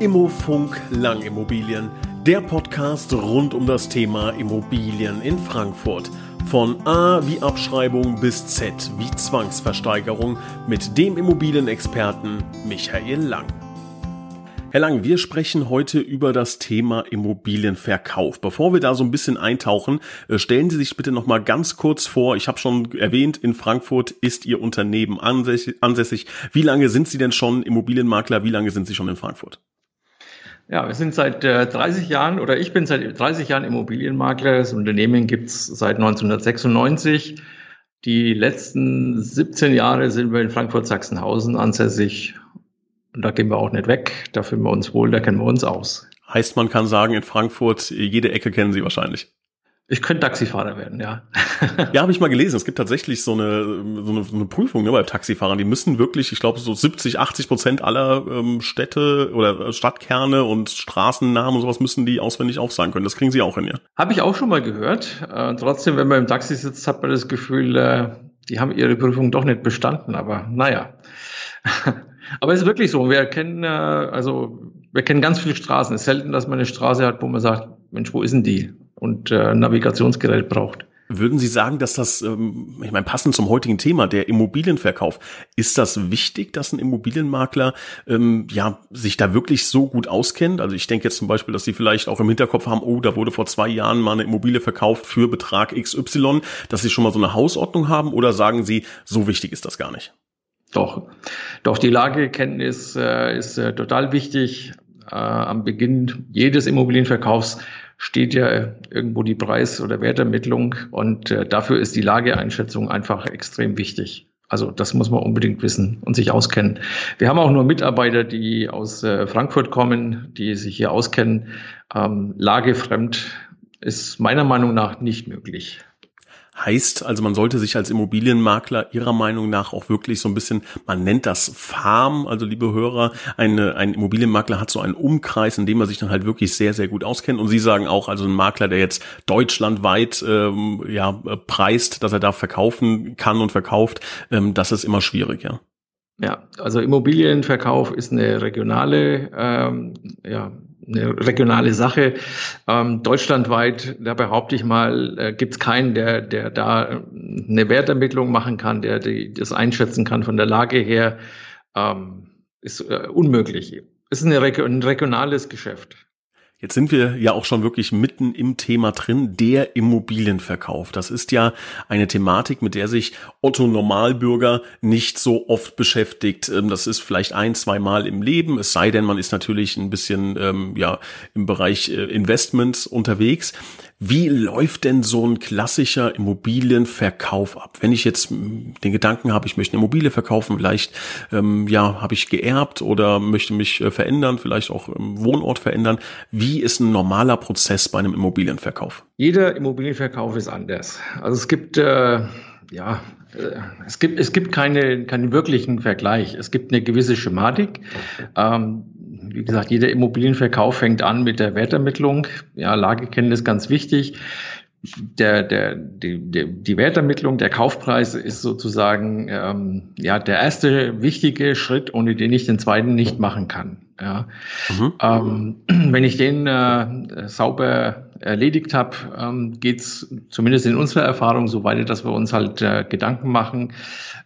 Immofunk Langimmobilien, der Podcast rund um das Thema Immobilien in Frankfurt. Von A wie Abschreibung bis Z wie Zwangsversteigerung mit dem Immobilienexperten Michael Lang. Herr Lang, wir sprechen heute über das Thema Immobilienverkauf. Bevor wir da so ein bisschen eintauchen, äh, stellen Sie sich bitte noch mal ganz kurz vor. Ich habe schon erwähnt, in Frankfurt ist Ihr Unternehmen ansässig. Wie lange sind Sie denn schon Immobilienmakler? Wie lange sind Sie schon in Frankfurt? Ja, wir sind seit äh, 30 Jahren oder ich bin seit 30 Jahren Immobilienmakler. Das Unternehmen gibt's seit 1996. Die letzten 17 Jahre sind wir in Frankfurt-Sachsenhausen ansässig und da gehen wir auch nicht weg. Da fühlen wir uns wohl, da kennen wir uns aus. Heißt, man kann sagen, in Frankfurt, jede Ecke kennen Sie wahrscheinlich. Ich könnte Taxifahrer werden, ja. ja, habe ich mal gelesen. Es gibt tatsächlich so eine, so eine, so eine Prüfung ne, bei Taxifahrern. Die müssen wirklich, ich glaube, so 70, 80 Prozent aller ähm, Städte oder Stadtkerne und Straßennamen und sowas müssen die auswendig aufsagen können. Das kriegen sie auch hin, ja. Habe ich auch schon mal gehört. Äh, trotzdem, wenn man im Taxi sitzt, hat man das Gefühl, äh, die haben ihre Prüfung doch nicht bestanden. Aber naja. Aber es ist wirklich so. Wir kennen, äh, also wir kennen ganz viele Straßen. Es ist selten, dass man eine Straße hat, wo man sagt, Mensch, wo ist denn die? Und äh, Navigationsgerät braucht. Würden Sie sagen, dass das, ähm, ich meine, passend zum heutigen Thema, der Immobilienverkauf, ist das wichtig, dass ein Immobilienmakler ähm, ja sich da wirklich so gut auskennt? Also ich denke jetzt zum Beispiel, dass Sie vielleicht auch im Hinterkopf haben, oh, da wurde vor zwei Jahren mal eine Immobilie verkauft für Betrag XY, dass Sie schon mal so eine Hausordnung haben, oder sagen Sie, so wichtig ist das gar nicht? Doch, doch die Lagekenntnis äh, ist äh, total wichtig. Äh, am Beginn jedes Immobilienverkaufs steht ja irgendwo die Preis- oder Wertermittlung und äh, dafür ist die Lageeinschätzung einfach extrem wichtig. Also das muss man unbedingt wissen und sich auskennen. Wir haben auch nur Mitarbeiter, die aus äh, Frankfurt kommen, die sich hier auskennen. Ähm, lagefremd ist meiner Meinung nach nicht möglich. Heißt also, man sollte sich als Immobilienmakler Ihrer Meinung nach auch wirklich so ein bisschen, man nennt das Farm, also liebe Hörer, eine, ein Immobilienmakler hat so einen Umkreis, in dem er sich dann halt wirklich sehr, sehr gut auskennt. Und Sie sagen auch, also ein Makler, der jetzt deutschlandweit ähm, ja, preist, dass er da verkaufen kann und verkauft, ähm, das ist immer schwierig, ja. Ja, also Immobilienverkauf ist eine regionale ähm, ja, eine regionale Sache. Ähm, deutschlandweit, da behaupte ich mal, äh, gibt es keinen, der, der da äh, eine Wertermittlung machen kann, der die, das einschätzen kann von der Lage her. Ähm, ist äh, unmöglich. Ist eine, ein regionales Geschäft. Jetzt sind wir ja auch schon wirklich mitten im Thema drin, der Immobilienverkauf. Das ist ja eine Thematik, mit der sich Otto Normalbürger nicht so oft beschäftigt. Ähm, das ist vielleicht ein, zwei Mal im Leben, es sei denn, man ist natürlich ein bisschen ähm, ja im Bereich äh, Investments unterwegs. Wie läuft denn so ein klassischer Immobilienverkauf ab? Wenn ich jetzt den Gedanken habe, ich möchte eine Immobilie verkaufen, vielleicht ähm, ja habe ich geerbt oder möchte mich äh, verändern, vielleicht auch im Wohnort verändern. Wie ist ein normaler Prozess bei einem Immobilienverkauf? Jeder Immobilienverkauf ist anders. Also es gibt äh, ja äh, es gibt, es gibt keine, keinen wirklichen Vergleich. Es gibt eine gewisse Schematik. Ähm, wie gesagt, jeder Immobilienverkauf fängt an mit der Wertermittlung. Ja, Lagekenntnis ganz wichtig. Der, der, die, die, die Wertermittlung, der Kaufpreis ist sozusagen ähm, ja der erste wichtige Schritt, ohne den ich den zweiten nicht machen kann. Ja. Mhm. Ähm, wenn ich den äh, sauber erledigt habe, ähm, geht es zumindest in unserer Erfahrung so weiter, dass wir uns halt äh, Gedanken machen,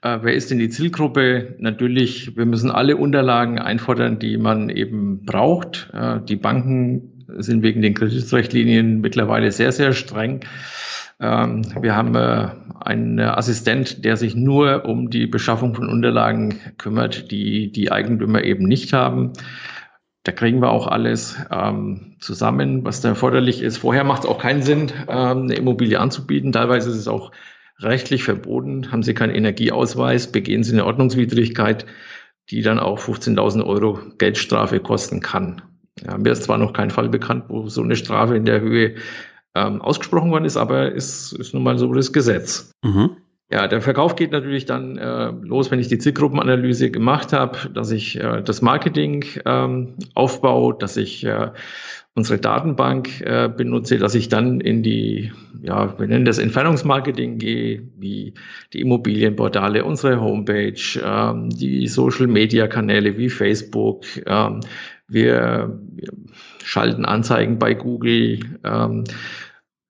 äh, wer ist denn die Zielgruppe? Natürlich, wir müssen alle Unterlagen einfordern, die man eben braucht. Äh, die Banken sind wegen den Kreditrechtlinien mittlerweile sehr, sehr streng. Ähm, wir haben äh, einen Assistent, der sich nur um die Beschaffung von Unterlagen kümmert, die die Eigentümer eben nicht haben. Da kriegen wir auch alles ähm, zusammen, was da erforderlich ist. Vorher macht es auch keinen Sinn, ähm, eine Immobilie anzubieten. Teilweise ist es auch rechtlich verboten. Haben Sie keinen Energieausweis, begehen Sie eine Ordnungswidrigkeit, die dann auch 15.000 Euro Geldstrafe kosten kann. Ja, mir ist zwar noch kein Fall bekannt, wo so eine Strafe in der Höhe ähm, ausgesprochen worden ist, aber es ist nun mal so das Gesetz. Mhm. Ja, der Verkauf geht natürlich dann äh, los, wenn ich die Zielgruppenanalyse gemacht habe, dass ich äh, das Marketing ähm, aufbaue, dass ich äh, unsere Datenbank äh, benutze, dass ich dann in die, ja, wir nennen das Entfernungsmarketing gehe, wie die Immobilienportale, unsere Homepage, ähm, die Social-Media-Kanäle wie Facebook. Ähm, wir, wir schalten Anzeigen bei Google. Ähm,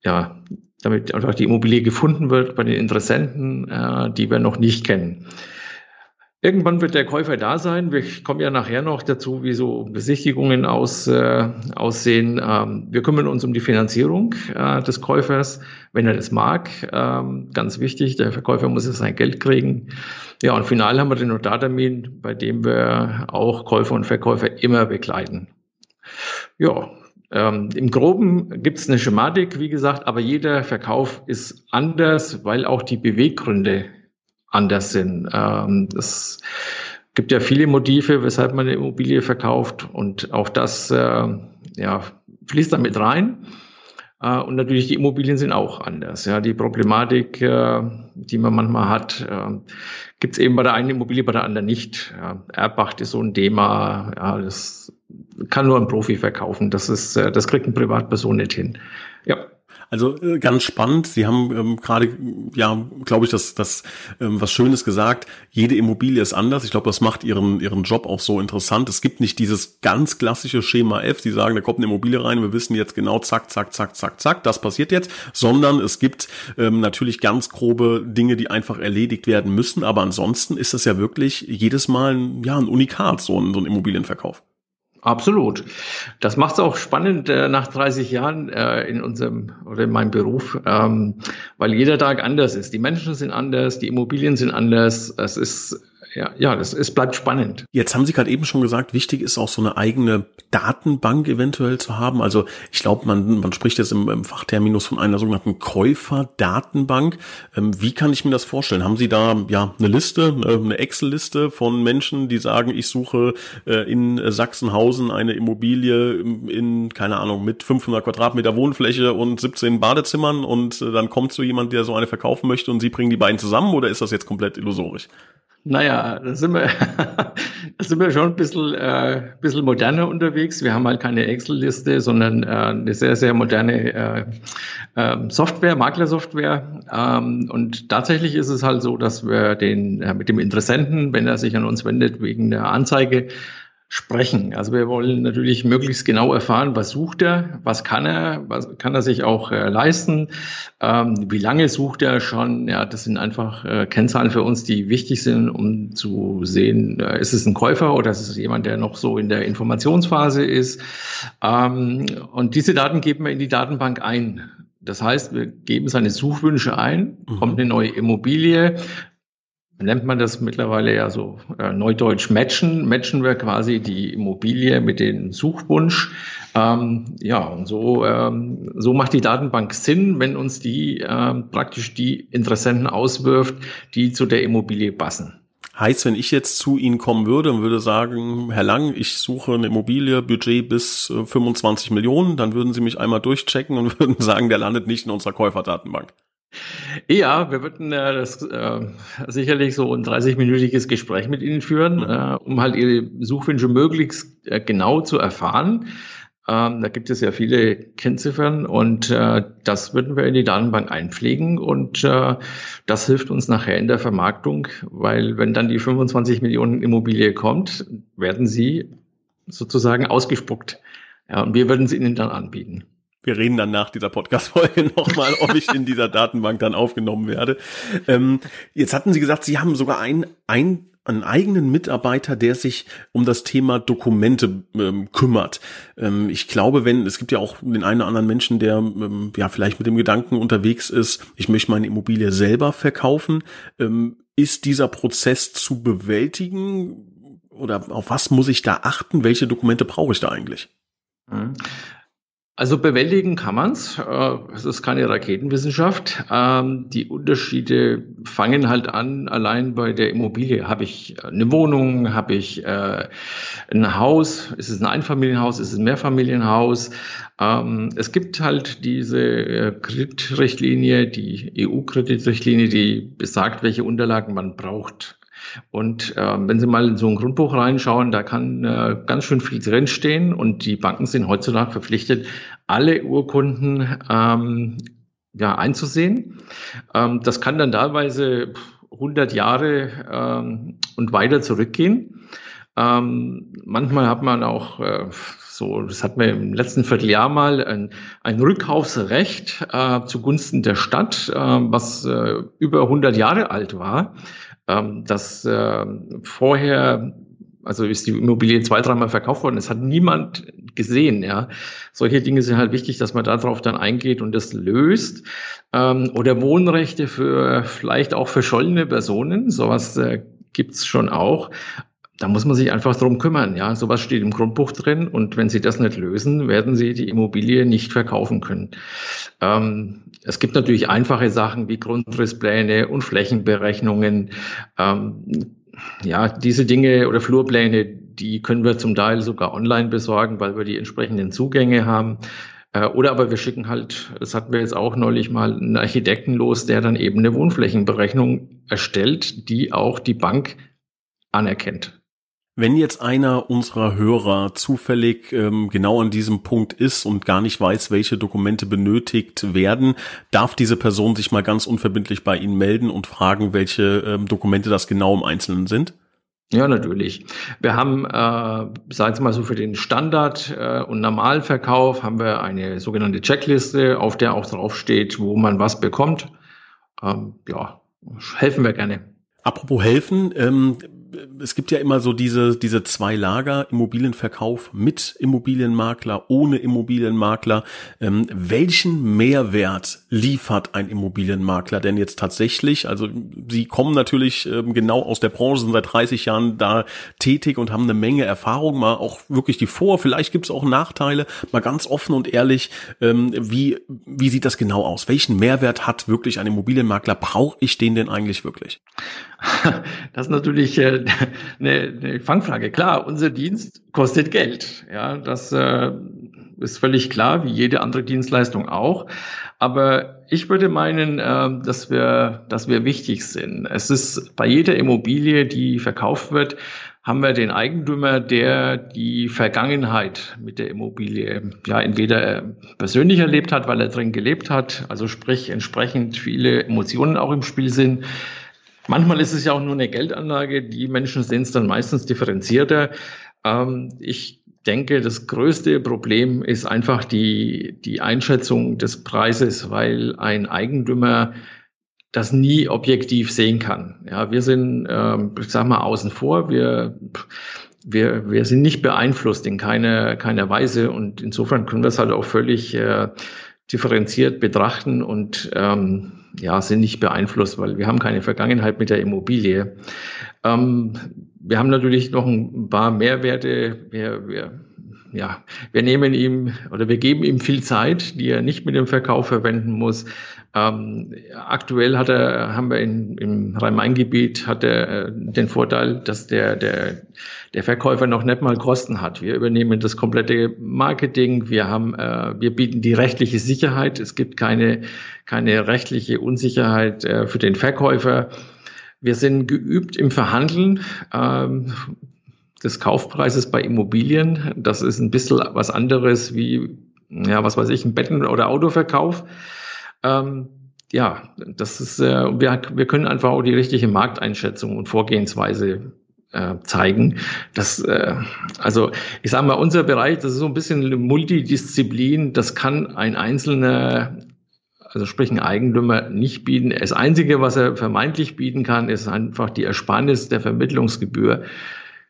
ja, damit einfach die Immobilie gefunden wird bei den Interessenten, äh, die wir noch nicht kennen. Irgendwann wird der Käufer da sein. Wir kommen ja nachher noch dazu, wie so Besichtigungen aus, äh, aussehen. Ähm, wir kümmern uns um die Finanzierung äh, des Käufers, wenn er das mag. Ähm, ganz wichtig, der Verkäufer muss jetzt sein Geld kriegen. Ja, und final haben wir den Notartermin, bei dem wir auch Käufer und Verkäufer immer begleiten. Ja, ähm, Im Groben gibt es eine Schematik, wie gesagt, aber jeder Verkauf ist anders, weil auch die Beweggründe anders sind. Ähm, es gibt ja viele Motive, weshalb man eine Immobilie verkauft und auch das äh, ja, fließt damit rein. Äh, und natürlich die Immobilien sind auch anders. Ja, die Problematik, äh, die man manchmal hat, äh, gibt es eben bei der einen Immobilie, bei der anderen nicht. Ja, Erbpacht ist so ein Thema. Ja, das kann nur ein Profi verkaufen. Das ist, das kriegt eine Privatperson nicht hin. Also äh, ganz spannend. Sie haben ähm, gerade, ja, glaube ich, das, das ähm, was Schönes gesagt. Jede Immobilie ist anders. Ich glaube, das macht ihren ihren Job auch so interessant. Es gibt nicht dieses ganz klassische Schema F. Sie sagen, da kommt eine Immobilie rein, wir wissen jetzt genau, zack, zack, zack, zack, zack, das passiert jetzt. Sondern es gibt ähm, natürlich ganz grobe Dinge, die einfach erledigt werden müssen. Aber ansonsten ist das ja wirklich jedes Mal ja ein Unikat, so ein, so ein Immobilienverkauf. Absolut. Das macht es auch spannend äh, nach 30 Jahren äh, in unserem oder in meinem Beruf, ähm, weil jeder Tag anders ist. Die Menschen sind anders, die Immobilien sind anders. Es ist ja, ja, das es bleibt spannend. Jetzt haben Sie gerade eben schon gesagt, wichtig ist auch so eine eigene Datenbank eventuell zu haben. Also ich glaube, man, man spricht jetzt im, im Fachterminus von einer sogenannten Käuferdatenbank. Ähm, wie kann ich mir das vorstellen? Haben Sie da ja eine Liste, eine Excel-Liste von Menschen, die sagen, ich suche äh, in Sachsenhausen eine Immobilie in, keine Ahnung, mit 500 Quadratmeter Wohnfläche und 17 Badezimmern und äh, dann kommt so jemand, der so eine verkaufen möchte und Sie bringen die beiden zusammen oder ist das jetzt komplett illusorisch? Naja, da sind wir, da sind wir schon ein bisschen, äh, bisschen moderner unterwegs. Wir haben halt keine Excel-Liste, sondern äh, eine sehr, sehr moderne äh, äh, Software, Maklersoftware. Ähm, und tatsächlich ist es halt so, dass wir den äh, mit dem Interessenten, wenn er sich an uns wendet wegen der Anzeige, sprechen. Also wir wollen natürlich möglichst genau erfahren, was sucht er, was kann er, was kann er sich auch äh, leisten, ähm, wie lange sucht er schon. Ja, das sind einfach äh, Kennzahlen für uns, die wichtig sind, um zu sehen, äh, ist es ein Käufer oder ist es jemand, der noch so in der Informationsphase ist. Ähm, und diese Daten geben wir in die Datenbank ein. Das heißt, wir geben seine Suchwünsche ein, mhm. kommt eine neue Immobilie, nennt man das mittlerweile ja so äh, neudeutsch matchen. Matchen wir quasi die Immobilie mit dem Suchwunsch. Ähm, ja, und so, ähm, so macht die Datenbank Sinn, wenn uns die äh, praktisch die Interessenten auswirft, die zu der Immobilie passen. Heißt, wenn ich jetzt zu Ihnen kommen würde und würde sagen, Herr Lang, ich suche eine Immobilie, Budget bis 25 äh, Millionen, dann würden Sie mich einmal durchchecken und würden sagen, der landet nicht in unserer Käuferdatenbank. Ja, wir würden äh, das äh, sicherlich so ein 30-minütiges Gespräch mit Ihnen führen, mhm. äh, um halt Ihre Suchwünsche möglichst äh, genau zu erfahren. Ähm, da gibt es ja viele Kennziffern und äh, das würden wir in die Datenbank einpflegen und äh, das hilft uns nachher in der Vermarktung, weil wenn dann die 25 Millionen Immobilie kommt, werden sie sozusagen ausgespuckt. Ja, und wir würden sie Ihnen dann anbieten. Wir reden dann nach dieser Podcast-Folge nochmal, ob ich in dieser Datenbank dann aufgenommen werde. Ähm, jetzt hatten Sie gesagt, Sie haben sogar ein, ein, einen eigenen Mitarbeiter, der sich um das Thema Dokumente ähm, kümmert. Ähm, ich glaube, wenn, es gibt ja auch den einen oder anderen Menschen, der ähm, ja vielleicht mit dem Gedanken unterwegs ist, ich möchte meine Immobilie selber verkaufen. Ähm, ist dieser Prozess zu bewältigen? Oder auf was muss ich da achten? Welche Dokumente brauche ich da eigentlich? Mhm. Also bewältigen kann man's. Äh, es ist keine Raketenwissenschaft. Ähm, die Unterschiede fangen halt an, allein bei der Immobilie. Habe ich eine Wohnung? Habe ich äh, ein Haus? Ist es ein Einfamilienhaus? Ist es ein Mehrfamilienhaus? Ähm, es gibt halt diese äh, Kreditrichtlinie, die EU-Kreditrichtlinie, die besagt, welche Unterlagen man braucht und äh, wenn Sie mal in so ein Grundbuch reinschauen, da kann äh, ganz schön viel drinstehen und die Banken sind heutzutage verpflichtet, alle Urkunden ähm, ja, einzusehen. Ähm, das kann dann teilweise 100 Jahre ähm, und weiter zurückgehen. Ähm, manchmal hat man auch äh, so, das hat man im letzten Vierteljahr mal ein, ein Rückkaufsrecht äh, zugunsten der Stadt, äh, was äh, über 100 Jahre alt war ähm, dass äh, vorher, also ist die Immobilie zwei, dreimal verkauft worden, es hat niemand gesehen. Ja, solche Dinge sind halt wichtig, dass man darauf dann eingeht und das löst. Ähm, oder Wohnrechte für vielleicht auch verschollene Personen, sowas äh, gibt's schon auch da muss man sich einfach drum kümmern. Ja, sowas steht im Grundbuch drin und wenn Sie das nicht lösen, werden Sie die Immobilie nicht verkaufen können. Ähm, es gibt natürlich einfache Sachen wie Grundrisspläne und Flächenberechnungen. Ähm, ja, diese Dinge oder Flurpläne, die können wir zum Teil sogar online besorgen, weil wir die entsprechenden Zugänge haben. Äh, oder aber wir schicken halt, das hatten wir jetzt auch neulich mal, einen Architekten los, der dann eben eine Wohnflächenberechnung erstellt, die auch die Bank anerkennt. Wenn jetzt einer unserer Hörer zufällig ähm, genau an diesem Punkt ist und gar nicht weiß, welche Dokumente benötigt werden, darf diese Person sich mal ganz unverbindlich bei Ihnen melden und fragen, welche ähm, Dokumente das genau im Einzelnen sind? Ja, natürlich. Wir haben, äh, sagen Sie mal so, für den Standard- äh, und Normalverkauf haben wir eine sogenannte Checkliste, auf der auch draufsteht, wo man was bekommt. Ähm, ja, helfen wir gerne. Apropos helfen, ähm, es gibt ja immer so diese, diese zwei Lager, Immobilienverkauf mit Immobilienmakler, ohne Immobilienmakler. Ähm, welchen Mehrwert liefert ein Immobilienmakler denn jetzt tatsächlich? Also Sie kommen natürlich ähm, genau aus der Branche, sind seit 30 Jahren da tätig und haben eine Menge Erfahrung, mal auch wirklich die Vor-, vielleicht gibt es auch Nachteile, mal ganz offen und ehrlich, ähm, wie, wie sieht das genau aus? Welchen Mehrwert hat wirklich ein Immobilienmakler? Brauche ich den denn eigentlich wirklich? Das ist natürlich äh, eine, eine Fangfrage. Klar, unser Dienst kostet Geld. Ja, das äh, ist völlig klar, wie jede andere Dienstleistung auch. Aber ich würde meinen, äh, dass wir, dass wir wichtig sind. Es ist bei jeder Immobilie, die verkauft wird, haben wir den Eigentümer, der die Vergangenheit mit der Immobilie ja entweder persönlich erlebt hat, weil er drin gelebt hat, also sprich entsprechend viele Emotionen auch im Spiel sind Manchmal ist es ja auch nur eine Geldanlage. Die Menschen sehen es dann meistens differenzierter. Ähm, ich denke, das größte Problem ist einfach die, die Einschätzung des Preises, weil ein Eigentümer das nie objektiv sehen kann. Ja, wir sind, ähm, ich sag mal, außen vor. Wir, wir, wir sind nicht beeinflusst in keiner, keiner Weise und insofern können wir es halt auch völlig äh, differenziert betrachten und ähm, ja, sind nicht beeinflusst, weil wir haben keine Vergangenheit mit der Immobilie. Ähm, wir haben natürlich noch ein paar Mehrwerte. Wir, wir, ja, wir nehmen ihm oder wir geben ihm viel Zeit, die er nicht mit dem Verkauf verwenden muss. Ähm, aktuell hat er, haben wir in, im Rhein-Main-Gebiet hat er äh, den Vorteil, dass der, der, der Verkäufer noch nicht mal Kosten hat. Wir übernehmen das komplette Marketing. Wir haben, äh, wir bieten die rechtliche Sicherheit. Es gibt keine, keine rechtliche Unsicherheit äh, für den Verkäufer. Wir sind geübt im Verhandeln. Ähm, des Kaufpreises bei Immobilien. Das ist ein bisschen was anderes wie, ja, was weiß ich, ein Betten- oder Autoverkauf. Ähm, ja, das ist, äh, wir, wir können einfach auch die richtige Markteinschätzung und Vorgehensweise äh, zeigen. Das, äh, also ich sage mal, unser Bereich, das ist so ein bisschen Multidisziplin, das kann ein einzelner also sprich ein Eigentümer nicht bieten. Das Einzige, was er vermeintlich bieten kann, ist einfach die Ersparnis der Vermittlungsgebühr.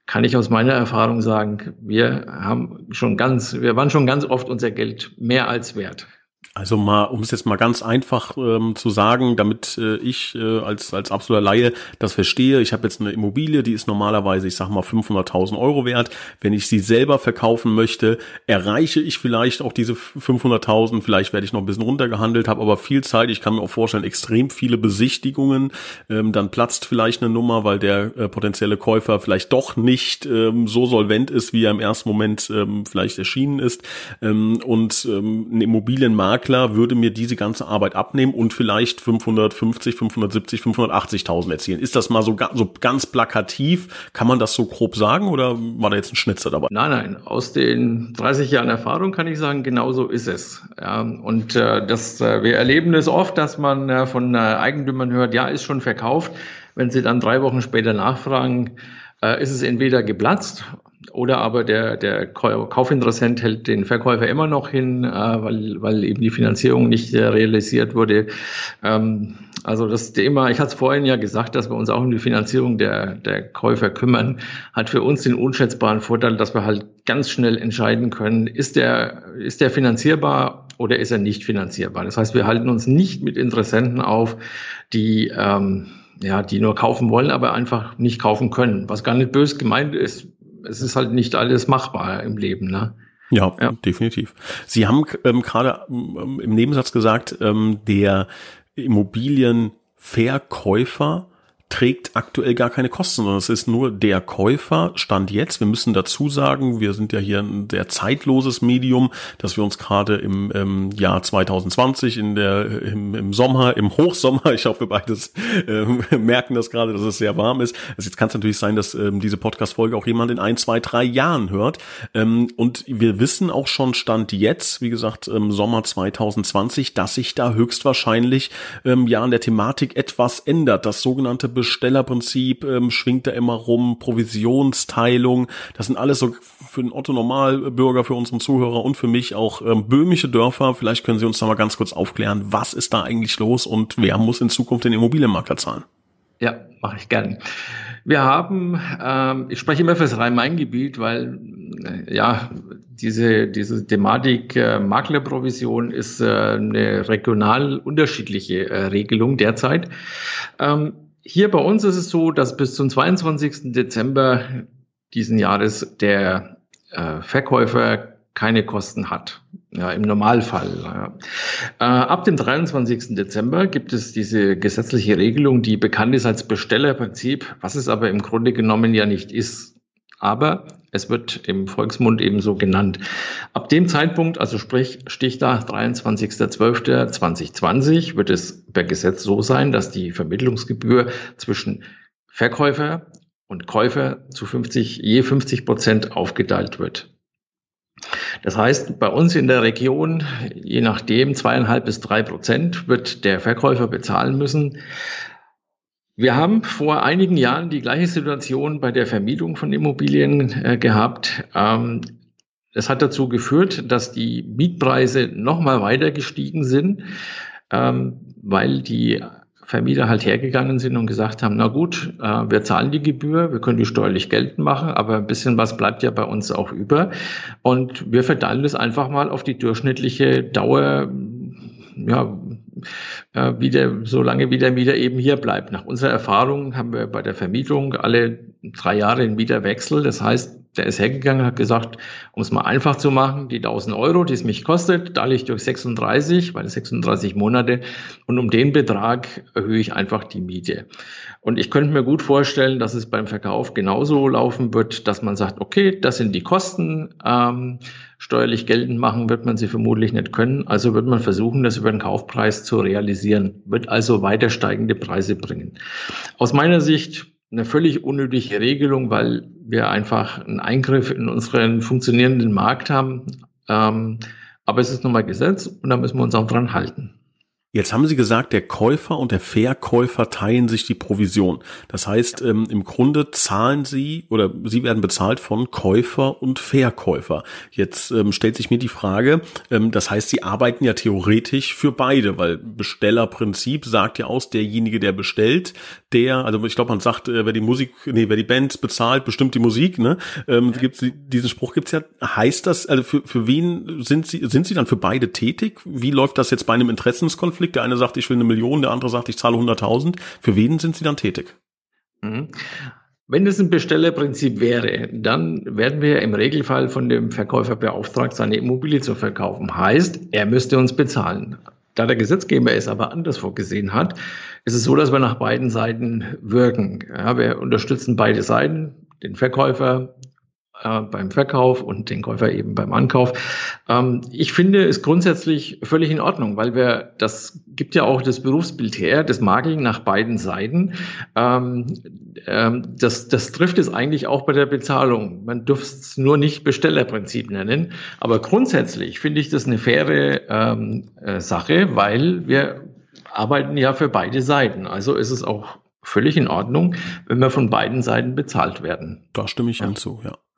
Kann ich aus meiner Erfahrung sagen, wir haben schon ganz, wir waren schon ganz oft unser Geld mehr als wert. Also mal, um es jetzt mal ganz einfach ähm, zu sagen, damit äh, ich äh, als als absoluter Laie das verstehe. Ich habe jetzt eine Immobilie, die ist normalerweise, ich sag mal 500.000 Euro wert. Wenn ich sie selber verkaufen möchte, erreiche ich vielleicht auch diese 500.000. Vielleicht werde ich noch ein bisschen runtergehandelt, habe aber viel Zeit. Ich kann mir auch vorstellen, extrem viele Besichtigungen. Ähm, dann platzt vielleicht eine Nummer, weil der äh, potenzielle Käufer vielleicht doch nicht ähm, so solvent ist, wie er im ersten Moment ähm, vielleicht erschienen ist. Ähm, und ähm, ein Immobilienmarkt Makler würde mir diese ganze Arbeit abnehmen und vielleicht 550, 570, 580.000 erzielen. Ist das mal so, so ganz plakativ? Kann man das so grob sagen oder war da jetzt ein Schnitzer dabei? Nein, nein. Aus den 30 Jahren Erfahrung kann ich sagen, genau so ist es. Ja, und äh, das, äh, wir erleben es oft, dass man äh, von äh, Eigentümern hört, ja, ist schon verkauft. Wenn sie dann drei Wochen später nachfragen, äh, ist es entweder geplatzt oder aber der, der Kaufinteressent hält den Verkäufer immer noch hin, äh, weil, weil eben die Finanzierung nicht äh, realisiert wurde. Ähm, also das Thema, ich hatte es vorhin ja gesagt, dass wir uns auch um die Finanzierung der, der Käufer kümmern, hat für uns den unschätzbaren Vorteil, dass wir halt ganz schnell entscheiden können, ist der, ist der finanzierbar oder ist er nicht finanzierbar. Das heißt, wir halten uns nicht mit Interessenten auf, die ähm, ja, die nur kaufen wollen, aber einfach nicht kaufen können. Was gar nicht bös gemeint ist es ist halt nicht alles machbar im Leben, ne? Ja, ja. definitiv. Sie haben ähm, gerade ähm, im Nebensatz gesagt, ähm, der Immobilienverkäufer trägt aktuell gar keine Kosten, sondern es ist nur der Käufer, Stand jetzt. Wir müssen dazu sagen, wir sind ja hier ein sehr zeitloses Medium, dass wir uns gerade im, im Jahr 2020 in der, im, im Sommer, im Hochsommer, ich hoffe, beides äh, merken das gerade, dass es sehr warm ist. Also jetzt kann es natürlich sein, dass ähm, diese Podcast-Folge auch jemand in ein, zwei, drei Jahren hört. Ähm, und wir wissen auch schon Stand jetzt, wie gesagt, im Sommer 2020, dass sich da höchstwahrscheinlich ähm, ja an der Thematik etwas ändert. Das sogenannte Bestellerprinzip ähm, schwingt da immer rum, Provisionsteilung. Das sind alles so für den Otto Normalbürger, für unseren Zuhörer und für mich auch ähm, böhmische Dörfer. Vielleicht können Sie uns da mal ganz kurz aufklären, was ist da eigentlich los und wer muss in Zukunft den Immobilienmakler zahlen? Ja, mache ich gern. Wir haben, ähm, ich spreche immer für das Rhein-Main-Gebiet, weil äh, ja diese diese Thematik äh, Maklerprovision ist äh, eine regional unterschiedliche äh, Regelung derzeit. Ähm, hier bei uns ist es so, dass bis zum 22. Dezember diesen Jahres der äh, Verkäufer keine Kosten hat. Ja, im Normalfall. Ja. Äh, ab dem 23. Dezember gibt es diese gesetzliche Regelung, die bekannt ist als Bestellerprinzip, was es aber im Grunde genommen ja nicht ist aber es wird im Volksmund ebenso genannt. Ab dem Zeitpunkt, also sprich Stichtag 23.12.2020, wird es per Gesetz so sein, dass die Vermittlungsgebühr zwischen Verkäufer und Käufer zu 50, je 50 Prozent aufgeteilt wird. Das heißt, bei uns in der Region, je nachdem zweieinhalb bis drei Prozent wird der Verkäufer bezahlen müssen. Wir haben vor einigen Jahren die gleiche Situation bei der Vermietung von Immobilien äh, gehabt. Ähm, es hat dazu geführt, dass die Mietpreise nochmal weiter gestiegen sind, ähm, weil die Vermieter halt hergegangen sind und gesagt haben, na gut, äh, wir zahlen die Gebühr, wir können die steuerlich geltend machen, aber ein bisschen was bleibt ja bei uns auch über. Und wir verteilen das einfach mal auf die durchschnittliche Dauer ja, äh, wie der, solange wie der Mieter eben hier bleibt. Nach unserer Erfahrung haben wir bei der Vermietung alle drei Jahre einen Mieterwechsel. Das heißt, der ist hergegangen, hat gesagt, um es mal einfach zu machen, die 1000 Euro, die es mich kostet, teile ich durch 36, weil es 36 Monate und um den Betrag erhöhe ich einfach die Miete. Und ich könnte mir gut vorstellen, dass es beim Verkauf genauso laufen wird, dass man sagt, okay, das sind die Kosten, ähm, steuerlich geltend machen wird man sie vermutlich nicht können, also wird man versuchen, das über den Kaufpreis zu realisieren, wird also weiter steigende Preise bringen. Aus meiner Sicht eine völlig unnötige Regelung, weil wir einfach einen Eingriff in unseren funktionierenden Markt haben. Ähm, aber es ist nun mal Gesetz und da müssen wir uns auch dran halten. Jetzt haben Sie gesagt, der Käufer und der Verkäufer teilen sich die Provision. Das heißt, ähm, im Grunde zahlen Sie oder Sie werden bezahlt von Käufer und Verkäufer. Jetzt ähm, stellt sich mir die Frage, ähm, das heißt, Sie arbeiten ja theoretisch für beide, weil Bestellerprinzip sagt ja aus, derjenige, der bestellt, der, also ich glaube, man sagt, äh, wer die Musik, nee, wer die Band bezahlt, bestimmt die Musik, ne? Ähm, ja. gibt's, diesen Spruch gibt's ja. Heißt das, also für, für wen sind Sie, sind Sie dann für beide tätig? Wie läuft das jetzt bei einem Interessenskonflikt? Der eine sagt, ich will eine Million, der andere sagt, ich zahle 100.000. Für wen sind Sie dann tätig? Mhm. Wenn es ein Bestellerprinzip wäre, dann werden wir im Regelfall von dem Verkäufer beauftragt, seine Immobilie zu verkaufen. Heißt, er müsste uns bezahlen. Da der Gesetzgeber es aber anders vorgesehen hat, ist es so, dass wir nach beiden Seiten wirken. Ja, wir unterstützen beide Seiten, den Verkäufer äh, beim Verkauf und den Käufer eben beim Ankauf. Ähm, ich finde es grundsätzlich völlig in Ordnung, weil wir, das gibt ja auch das Berufsbild her, das Makeln nach beiden Seiten. Ähm, ähm, das, das trifft es eigentlich auch bei der Bezahlung. Man dürfte es nur nicht Bestellerprinzip nennen, aber grundsätzlich finde ich das eine faire ähm, äh, Sache, weil wir arbeiten ja für beide Seiten. Also ist es auch völlig in Ordnung, wenn wir von beiden Seiten bezahlt werden. Da stimme ich ja. hinzu, ja.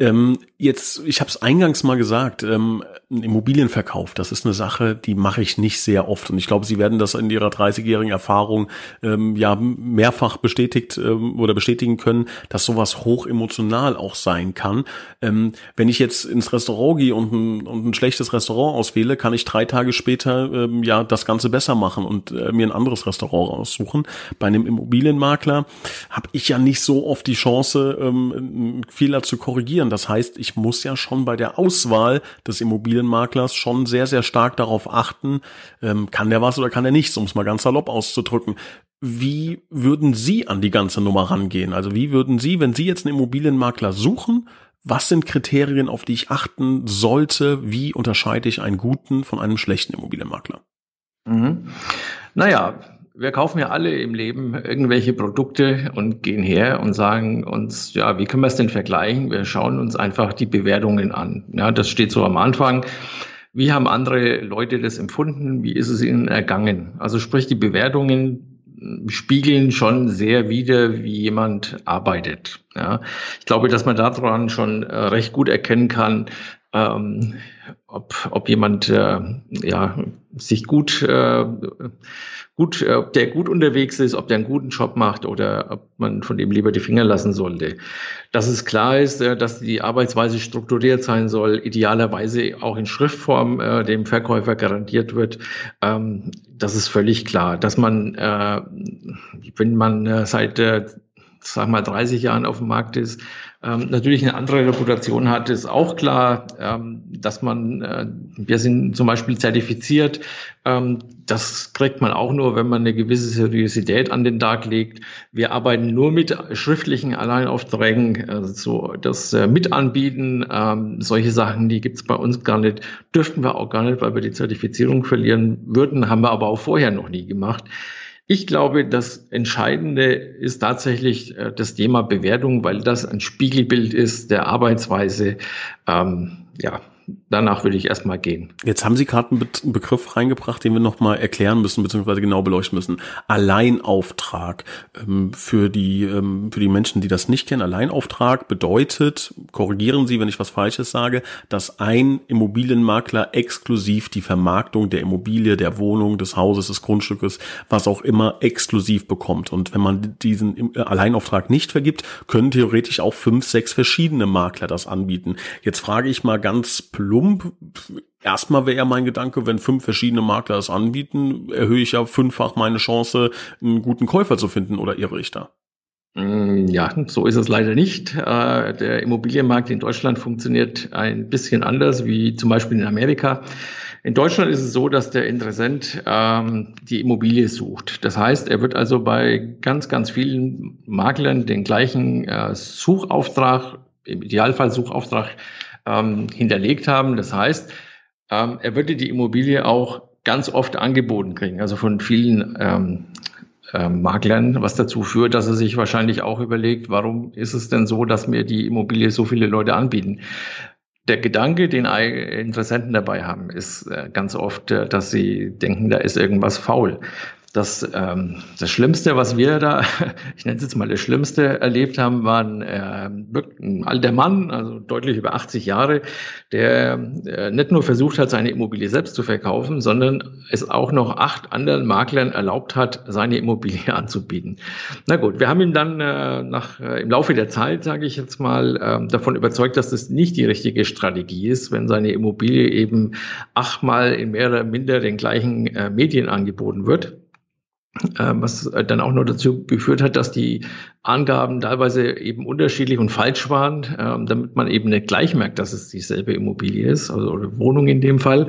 Ähm, jetzt, ich habe es eingangs mal gesagt, ähm, ein Immobilienverkauf, das ist eine Sache, die mache ich nicht sehr oft. Und ich glaube, Sie werden das in Ihrer 30-jährigen Erfahrung ähm, ja mehrfach bestätigt ähm, oder bestätigen können, dass sowas hoch emotional auch sein kann. Ähm, wenn ich jetzt ins Restaurant gehe und ein, und ein schlechtes Restaurant auswähle, kann ich drei Tage später ähm, ja das Ganze besser machen und äh, mir ein anderes Restaurant aussuchen. Bei einem Immobilienmakler habe ich ja nicht so oft die Chance, ähm, Fehler zu korrigieren investieren. Das heißt, ich muss ja schon bei der Auswahl des Immobilienmaklers schon sehr, sehr stark darauf achten, ähm, kann der was oder kann er nichts, um es mal ganz salopp auszudrücken. Wie würden Sie an die ganze Nummer rangehen? Also wie würden Sie, wenn Sie jetzt einen Immobilienmakler suchen, was sind Kriterien, auf die ich achten sollte? Wie unterscheide ich einen guten von einem schlechten Immobilienmakler? Mhm. Naja, wir kaufen ja alle im Leben irgendwelche Produkte und gehen her und sagen uns, ja, wie können wir es denn vergleichen? Wir schauen uns einfach die Bewertungen an. Ja, das steht so am Anfang. Wie haben andere Leute das empfunden? Wie ist es ihnen ergangen? Also sprich, die Bewertungen spiegeln schon sehr wider, wie jemand arbeitet. Ja, ich glaube, dass man daran schon äh, recht gut erkennen kann, ähm, ob, ob jemand äh, ja, sich gut äh, gut, äh, ob der gut unterwegs ist, ob der einen guten Job macht oder ob man von dem lieber die Finger lassen sollte. Dass es klar ist, äh, dass die Arbeitsweise strukturiert sein soll, idealerweise auch in Schriftform äh, dem Verkäufer garantiert wird, ähm, das ist völlig klar. Dass man, äh, wenn man äh, seit äh, sag mal 30 Jahren auf dem Markt ist, ähm, natürlich eine andere Reputation hat, ist auch klar, ähm, dass man, äh, wir sind zum Beispiel zertifiziert, ähm, das kriegt man auch nur, wenn man eine gewisse Seriosität an den Tag legt. Wir arbeiten nur mit schriftlichen Alleinaufträgen, also so das äh, Mitanbieten, ähm, solche Sachen, die gibt's bei uns gar nicht, dürften wir auch gar nicht, weil wir die Zertifizierung verlieren würden, haben wir aber auch vorher noch nie gemacht. Ich glaube, das Entscheidende ist tatsächlich äh, das Thema Bewertung, weil das ein Spiegelbild ist der Arbeitsweise. Ähm, ja, danach würde ich erstmal gehen. Jetzt haben Sie gerade einen, Be einen, Begriff reingebracht, den wir nochmal erklären müssen, beziehungsweise genau beleuchten müssen. Alleinauftrag. Ähm, für die, ähm, für die Menschen, die das nicht kennen, Alleinauftrag bedeutet, korrigieren Sie, wenn ich was Falsches sage, dass ein Immobilienmakler exklusiv die Vermarktung der Immobilie, der Wohnung, des Hauses, des Grundstückes, was auch immer, exklusiv bekommt. Und wenn man diesen Alleinauftrag nicht vergibt, können theoretisch auch fünf, sechs verschiedene Makler das anbieten. Jetzt frage ich mal ganz plump. Erstmal wäre ja mein Gedanke, wenn fünf verschiedene Makler das anbieten, erhöhe ich ja fünffach meine Chance, einen guten Käufer zu finden oder irre ich da? Mm, ja, so ist es leider nicht. Äh, der Immobilienmarkt in Deutschland funktioniert ein bisschen anders wie zum Beispiel in Amerika. In Deutschland ist es so, dass der Interessent ähm, die Immobilie sucht. Das heißt, er wird also bei ganz, ganz vielen Maklern den gleichen äh, Suchauftrag, im Idealfall Suchauftrag ähm, hinterlegt haben. Das heißt, ähm, er würde die Immobilie auch ganz oft angeboten kriegen, also von vielen ähm, äh, Maklern, was dazu führt, dass er sich wahrscheinlich auch überlegt, warum ist es denn so, dass mir die Immobilie so viele Leute anbieten. der Gedanke, den Interessenten dabei haben, ist äh, ganz oft, äh, dass sie denken, da ist irgendwas faul das, ähm, das Schlimmste, was wir da, ich nenne es jetzt mal das Schlimmste, erlebt haben, war ein, äh, ein alter Mann, also deutlich über 80 Jahre, der äh, nicht nur versucht hat, seine Immobilie selbst zu verkaufen, sondern es auch noch acht anderen Maklern erlaubt hat, seine Immobilie anzubieten. Na gut, wir haben ihn dann äh, nach, äh, im Laufe der Zeit, sage ich jetzt mal, äh, davon überzeugt, dass das nicht die richtige Strategie ist, wenn seine Immobilie eben achtmal in mehr oder minder den gleichen äh, Medien angeboten wird was dann auch nur dazu geführt hat, dass die Angaben teilweise eben unterschiedlich und falsch waren, ähm, damit man eben nicht gleich merkt, dass es dieselbe Immobilie ist, also oder Wohnung in dem Fall.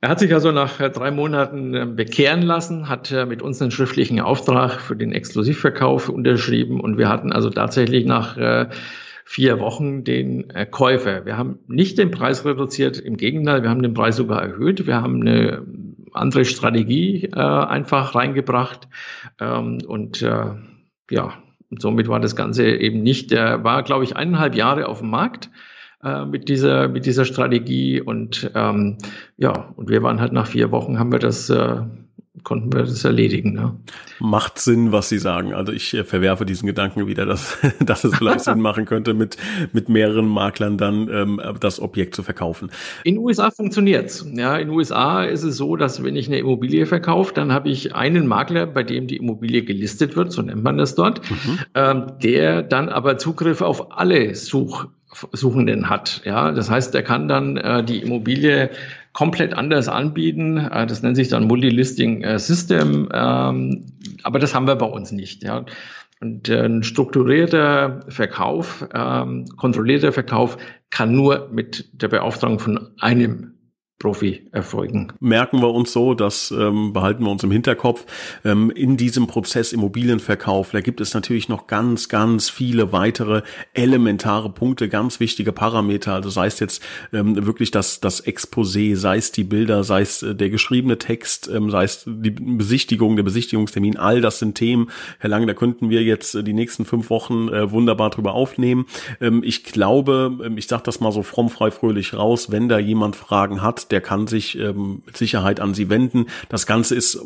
Er hat sich also nach äh, drei Monaten ähm, bekehren lassen, hat äh, mit uns einen schriftlichen Auftrag für den Exklusivverkauf unterschrieben und wir hatten also tatsächlich nach äh, vier Wochen den Käufer. Wir haben nicht den Preis reduziert, im Gegenteil, wir haben den Preis sogar erhöht. Wir haben eine andere Strategie äh, einfach reingebracht. Ähm, und äh, ja, somit war das Ganze eben nicht, der war, glaube ich, eineinhalb Jahre auf dem Markt äh, mit dieser mit dieser Strategie und ähm, ja und wir waren halt nach vier Wochen haben wir das äh, konnten wir das erledigen. Ne? Macht Sinn, was Sie sagen. Also ich äh, verwerfe diesen Gedanken wieder, dass, dass es vielleicht Sinn machen könnte, mit, mit mehreren Maklern dann ähm, das Objekt zu verkaufen. In USA funktioniert's. Ja, in USA ist es so, dass wenn ich eine Immobilie verkaufe, dann habe ich einen Makler, bei dem die Immobilie gelistet wird, so nennt man das dort, mhm. ähm, der dann aber Zugriff auf alle Such Suchenden hat. Ja, das heißt, er kann dann äh, die Immobilie komplett anders anbieten. Äh, das nennt sich dann Multilisting äh, System, ähm, aber das haben wir bei uns nicht. Ja. Und äh, ein strukturierter Verkauf, ähm, kontrollierter Verkauf kann nur mit der Beauftragung von einem Profi erfolgen. Merken wir uns so, das ähm, behalten wir uns im Hinterkopf. Ähm, in diesem Prozess Immobilienverkauf, da gibt es natürlich noch ganz, ganz viele weitere elementare Punkte, ganz wichtige Parameter. Also sei es jetzt ähm, wirklich das, das Exposé, sei es die Bilder, sei es äh, der geschriebene Text, ähm, sei es die Besichtigung, der Besichtigungstermin, all das sind Themen. Herr Lange, da könnten wir jetzt äh, die nächsten fünf Wochen äh, wunderbar drüber aufnehmen. Ähm, ich glaube, ähm, ich sage das mal so fromm, frei, fröhlich raus, wenn da jemand Fragen hat, der kann sich ähm, mit Sicherheit an Sie wenden. Das Ganze ist,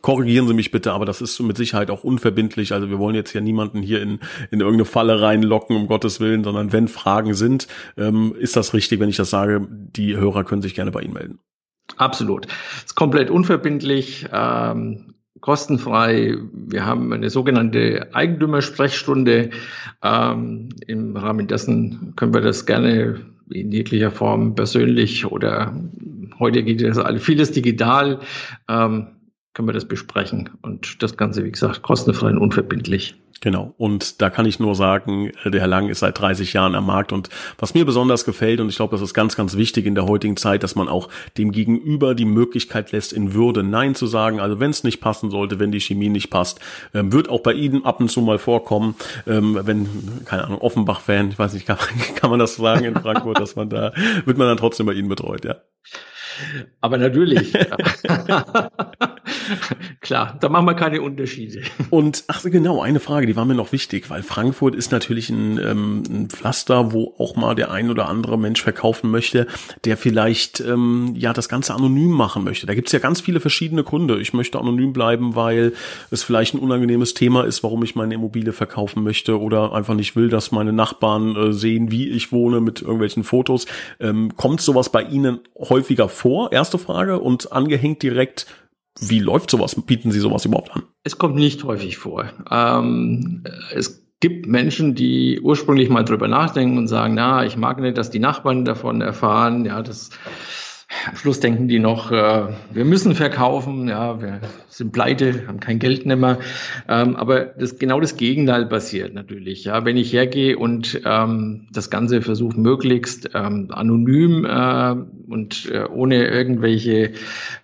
korrigieren Sie mich bitte, aber das ist mit Sicherheit auch unverbindlich. Also wir wollen jetzt ja niemanden hier in, in irgendeine Falle reinlocken, um Gottes Willen, sondern wenn Fragen sind, ähm, ist das richtig, wenn ich das sage, die Hörer können sich gerne bei Ihnen melden. Absolut. ist komplett unverbindlich. Ähm kostenfrei. Wir haben eine sogenannte Eigentümersprechstunde. Ähm, Im Rahmen dessen können wir das gerne in jeglicher Form persönlich oder heute geht das alles vieles digital, ähm, können wir das besprechen. Und das Ganze, wie gesagt, kostenfrei und unverbindlich. Genau. Und da kann ich nur sagen, äh, der Herr Lang ist seit 30 Jahren am Markt und was mir besonders gefällt, und ich glaube, das ist ganz, ganz wichtig in der heutigen Zeit, dass man auch dem Gegenüber die Möglichkeit lässt, in Würde Nein zu sagen. Also wenn es nicht passen sollte, wenn die Chemie nicht passt, ähm, wird auch bei Ihnen ab und zu mal vorkommen, ähm, wenn, keine Ahnung, Offenbach-Fan, ich weiß nicht, kann, kann man das sagen in Frankfurt, dass man da, wird man dann trotzdem bei Ihnen betreut, ja. Aber natürlich. Klar, da machen wir keine Unterschiede. Und ach genau, eine Frage, die war mir noch wichtig, weil Frankfurt ist natürlich ein, ähm, ein Pflaster, wo auch mal der ein oder andere Mensch verkaufen möchte, der vielleicht ähm, ja das Ganze anonym machen möchte. Da gibt's ja ganz viele verschiedene Gründe. Ich möchte anonym bleiben, weil es vielleicht ein unangenehmes Thema ist, warum ich meine Immobilie verkaufen möchte oder einfach nicht will, dass meine Nachbarn äh, sehen, wie ich wohne mit irgendwelchen Fotos. Ähm, kommt sowas bei Ihnen häufiger vor? Erste Frage und angehängt direkt wie läuft sowas? Bieten Sie sowas überhaupt an? Es kommt nicht häufig vor. Ähm, es gibt Menschen, die ursprünglich mal drüber nachdenken und sagen, na, ich mag nicht, dass die Nachbarn davon erfahren. Ja, das am Schluss denken die noch, äh, wir müssen verkaufen, ja, wir sind pleite, haben kein Geld mehr. Ähm, aber das, genau das Gegenteil passiert natürlich. Ja, wenn ich hergehe und ähm, das Ganze versuche möglichst ähm, anonym äh, und äh, ohne irgendwelche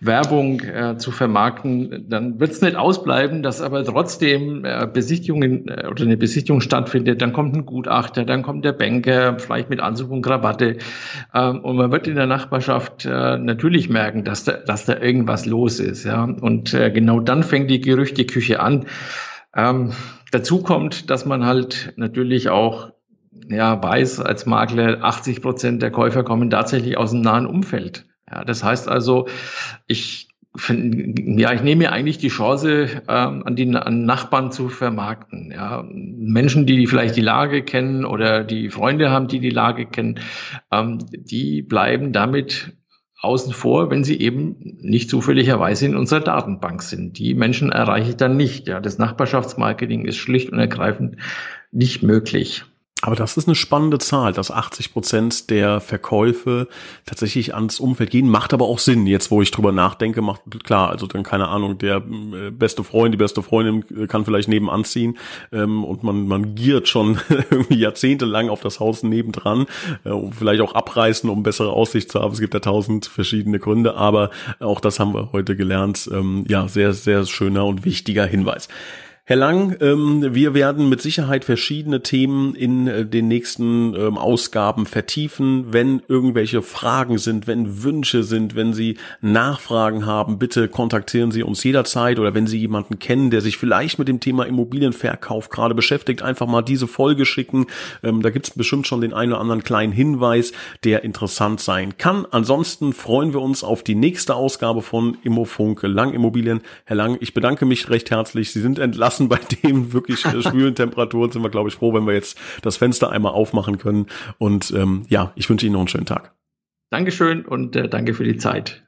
Werbung äh, zu vermarkten, dann wird es nicht ausbleiben, dass aber trotzdem äh, Besichtigungen äh, oder eine Besichtigung stattfindet. Dann kommt ein Gutachter, dann kommt der Banker, vielleicht mit Anzug und Krawatte. Ähm, und man wird in der Nachbarschaft äh, natürlich merken, dass da, dass da irgendwas los ist. Ja? Und äh, genau dann fängt die Gerüchteküche an. Ähm, dazu kommt, dass man halt natürlich auch ja, weiß als Makler, 80 Prozent der Käufer kommen tatsächlich aus dem nahen Umfeld. Ja, das heißt also, ich find, ja, ich nehme mir eigentlich die Chance, ähm, an die an Nachbarn zu vermarkten. Ja, Menschen, die vielleicht die Lage kennen oder die Freunde haben, die die Lage kennen, ähm, die bleiben damit außen vor, wenn sie eben nicht zufälligerweise in unserer Datenbank sind. Die Menschen erreiche ich dann nicht. Ja, das Nachbarschaftsmarketing ist schlicht und ergreifend nicht möglich. Aber das ist eine spannende Zahl, dass 80 Prozent der Verkäufe tatsächlich ans Umfeld gehen. Macht aber auch Sinn. Jetzt, wo ich drüber nachdenke, macht klar, also dann keine Ahnung, der äh, beste Freund, die beste Freundin äh, kann vielleicht nebenan ziehen ähm, und man, man giert schon irgendwie jahrzehntelang auf das Haus nebendran, äh, vielleicht auch abreißen, um bessere Aussicht zu haben. Es gibt ja tausend verschiedene Gründe, aber auch das haben wir heute gelernt. Ähm, ja, sehr, sehr schöner und wichtiger Hinweis. Herr Lang, ähm, wir werden mit Sicherheit verschiedene Themen in äh, den nächsten ähm, Ausgaben vertiefen. Wenn irgendwelche Fragen sind, wenn Wünsche sind, wenn Sie Nachfragen haben, bitte kontaktieren Sie uns jederzeit oder wenn Sie jemanden kennen, der sich vielleicht mit dem Thema Immobilienverkauf gerade beschäftigt, einfach mal diese Folge schicken. Ähm, da gibt es bestimmt schon den einen oder anderen kleinen Hinweis, der interessant sein kann. Ansonsten freuen wir uns auf die nächste Ausgabe von Immofunk Lang Immobilien. Herr Lang, ich bedanke mich recht herzlich. Sie sind entlassen lassen. Bei den wirklich schwülen Temperaturen sind wir, glaube ich, froh, wenn wir jetzt das Fenster einmal aufmachen können. Und ähm, ja, ich wünsche Ihnen noch einen schönen Tag. Dankeschön und äh, danke für die Zeit.